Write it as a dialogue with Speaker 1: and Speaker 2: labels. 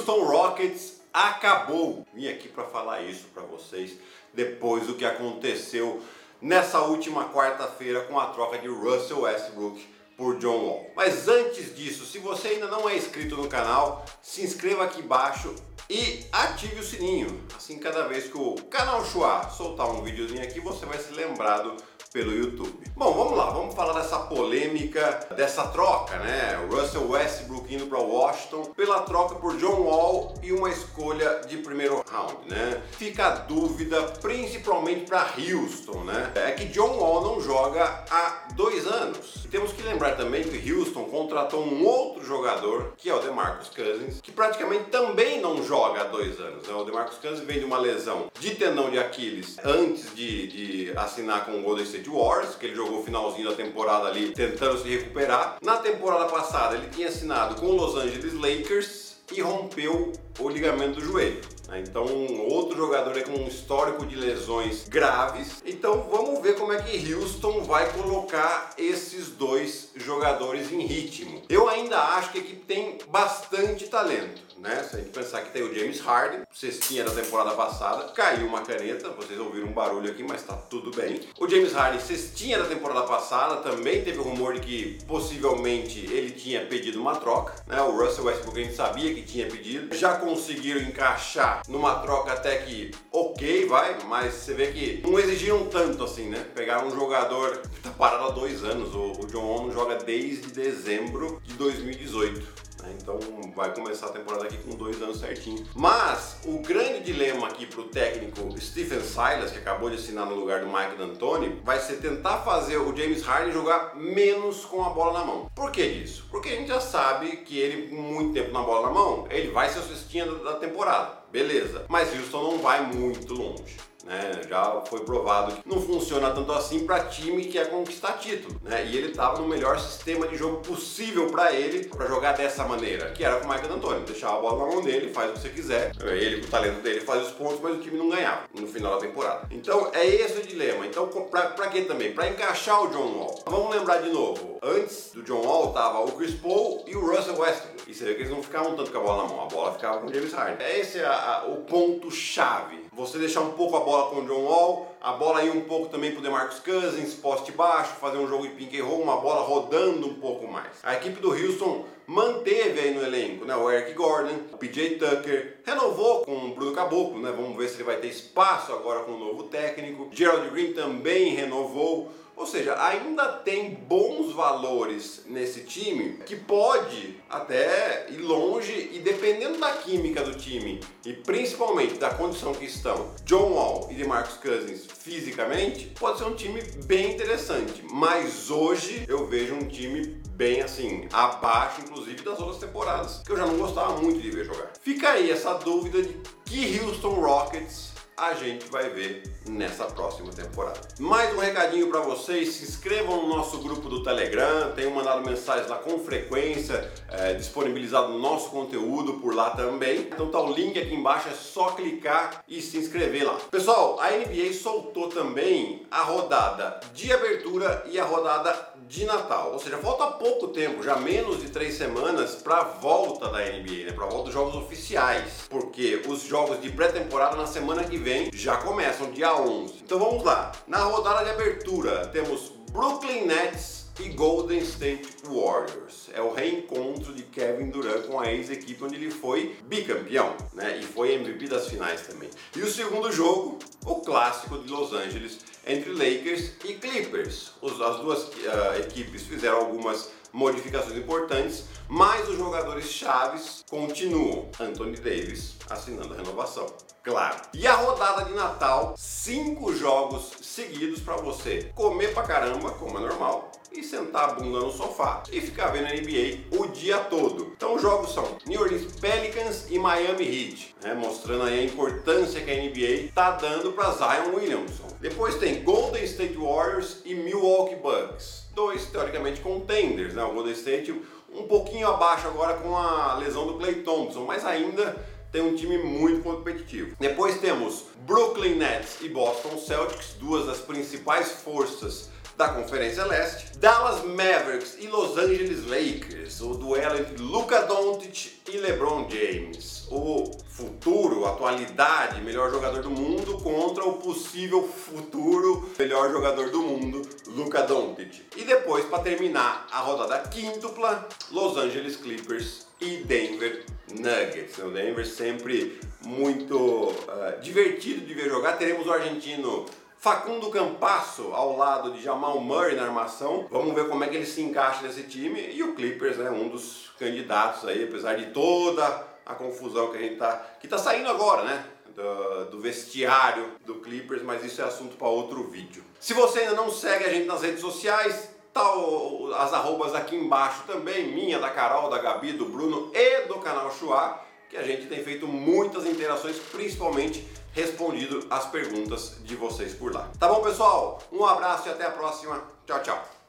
Speaker 1: Houston Rockets acabou. Vim aqui para falar isso para vocês depois do que aconteceu nessa última quarta-feira com a troca de Russell Westbrook por John Wall. Mas antes disso, se você ainda não é inscrito no canal, se inscreva aqui embaixo e ative o sininho. Assim, cada vez que o canal Chua soltar um videozinho aqui, você vai ser lembrado pelo YouTube. Bom, vamos lá, vamos falar dessa polêmica, dessa troca, né? Russell Westbrook indo para Washington pela troca por John Wall e uma escolha de primeiro round, né? Fica a dúvida, principalmente para Houston, né? É que John Wall não joga há dois anos. Temos que lembrar também que Houston contratou um outro jogador, que é o DeMarcus Cousins, que praticamente também não joga há dois anos. Né? O DeMarcus Cousins vem de uma lesão de tendão de Aquiles antes de, de assinar com o Golden State State Wars, que ele jogou o finalzinho da temporada ali tentando se recuperar. Na temporada passada ele tinha assinado com o Los Angeles Lakers e rompeu o ligamento do joelho. Né? Então, outro jogador com um histórico de lesões graves. Então, Houston vai colocar esses dois jogadores em ritmo. Eu ainda acho que a equipe tem bastante talento né? Se a gente pensar que tem o James Harden, cestinha da temporada passada, caiu uma caneta, vocês ouviram um barulho aqui, mas tá tudo bem. O James Harden, cestinha da temporada passada, também teve o rumor de que possivelmente ele tinha pedido uma troca, né? O Russell Westbrook a gente sabia que tinha pedido, já conseguiram encaixar numa troca até que ok, vai, mas você vê que não exigiram tanto assim, né? Pegaram um jogador que tá parado há dois anos, o, o John não joga desde dezembro de 2018. Né? Então vai começar a temporada aqui com dois anos certinho. Mas o grande dilema aqui para o técnico Stephen Silas, que acabou de assinar no lugar do Mike D'Antoni, vai ser tentar fazer o James Harden jogar menos com a bola na mão. Por que disso? Porque a gente já sabe que ele, muito tempo na bola na mão, ele vai ser o cestinha da temporada. Beleza. Mas Houston não vai muito longe. Né? Já foi provado que não funciona tanto assim para time que quer conquistar título, né? E ele estava no melhor sistema de jogo possível para ele para jogar dessa maneira, que era com o Michael D'Antoni, deixar a bola na mão dele, faz o que você quiser. Ele, com o talento dele, faz os pontos, mas o time não ganhava no final da temporada. Então é esse o dilema. Então para que também? Para encaixar o John Wall. Vamos lembrar de novo. Antes do John Wall tava o Chris Paul e o Russell Westbrook. E você vê que eles não ficavam tanto com a bola na mão, a bola ficava com o James Harden. Esse é a, a, o ponto chave. Você deixar um pouco a bola com o John Wall, a bola ir um pouco também pro DeMarcus Cousins, poste baixo, fazer um jogo de pink and roll, uma bola rodando um pouco mais. A equipe do Houston manteve aí no elenco, né, o Eric Gordon, o PJ Tucker, renovou com o Bruno Caboclo, né, vamos ver se ele vai ter espaço agora com o novo técnico. Gerald Green também renovou. Ou seja, ainda tem bons valores nesse time que pode até ir longe e dependendo da química do time e principalmente da condição que estão John Wall e DeMarcus Cousins fisicamente, pode ser um time bem interessante. Mas hoje eu vejo um time bem assim, abaixo inclusive das outras temporadas, que eu já não gostava muito de ver jogar. Fica aí essa dúvida de que Houston Rockets a gente vai ver nessa próxima temporada. Mais um recadinho para vocês, se inscrevam no nosso grupo do Telegram, tenho mandado mensagens lá com frequência, é, disponibilizado nosso conteúdo por lá também. Então tá o link aqui embaixo, é só clicar e se inscrever lá. Pessoal, a NBA soltou também a rodada de abertura e a rodada de Natal, ou seja, falta pouco tempo, já menos de três semanas para a volta da NBA, né? para a volta dos jogos oficiais, porque os jogos de pré-temporada na semana que vem vem já começam, dia 11. Então vamos lá. Na rodada de abertura temos Brooklyn Nets e Golden State Warriors. É o reencontro de Kevin Durant com a ex-equipe onde ele foi bicampeão, né? E foi MVP das finais também. E o segundo jogo, o clássico de Los Angeles entre Lakers e Clippers. As duas uh, equipes fizeram algumas modificações importantes, mas os jogadores chaves continuam. Anthony Davis assinando a renovação. Claro. E a rodada de Natal, cinco jogos seguidos para você comer pra caramba, como é normal, e sentar a bunda no sofá e ficar vendo a NBA o dia todo. Então os jogos são New Orleans Pelicans e Miami Heat, né, mostrando aí a importância que a NBA está dando para Zion Williamson. Depois tem Golden State teoricamente contenders, né? O Golden State um pouquinho abaixo agora com a lesão do Clay Thompson, mas ainda tem um time muito competitivo. Depois temos Brooklyn Nets e Boston Celtics, duas das principais forças da Conferência Leste, Dallas Mavericks e Los Angeles Lakers, o duelo entre Luka Doncic e LeBron James, o futuro, atualidade, melhor jogador do mundo contra o possível futuro melhor jogador do mundo, Luka Doncic. E depois, para terminar a rodada quíntupla, Los Angeles Clippers e Denver Nuggets. O Denver sempre muito uh, divertido de ver jogar. Teremos o argentino Facundo Campasso ao lado de Jamal Murray na armação. Vamos ver como é que ele se encaixa nesse time. E o Clippers né, um dos candidatos aí, apesar de toda a confusão que a gente tá que tá saindo agora, né? Do, do, vestiário do Clippers, mas isso é assunto para outro vídeo. Se você ainda não segue a gente nas redes sociais, tá o, as arrobas aqui embaixo também, minha, da Carol, da Gabi, do Bruno e do canal Chua, que a gente tem feito muitas interações, principalmente respondido as perguntas de vocês por lá. Tá bom, pessoal? Um abraço e até a próxima. Tchau, tchau.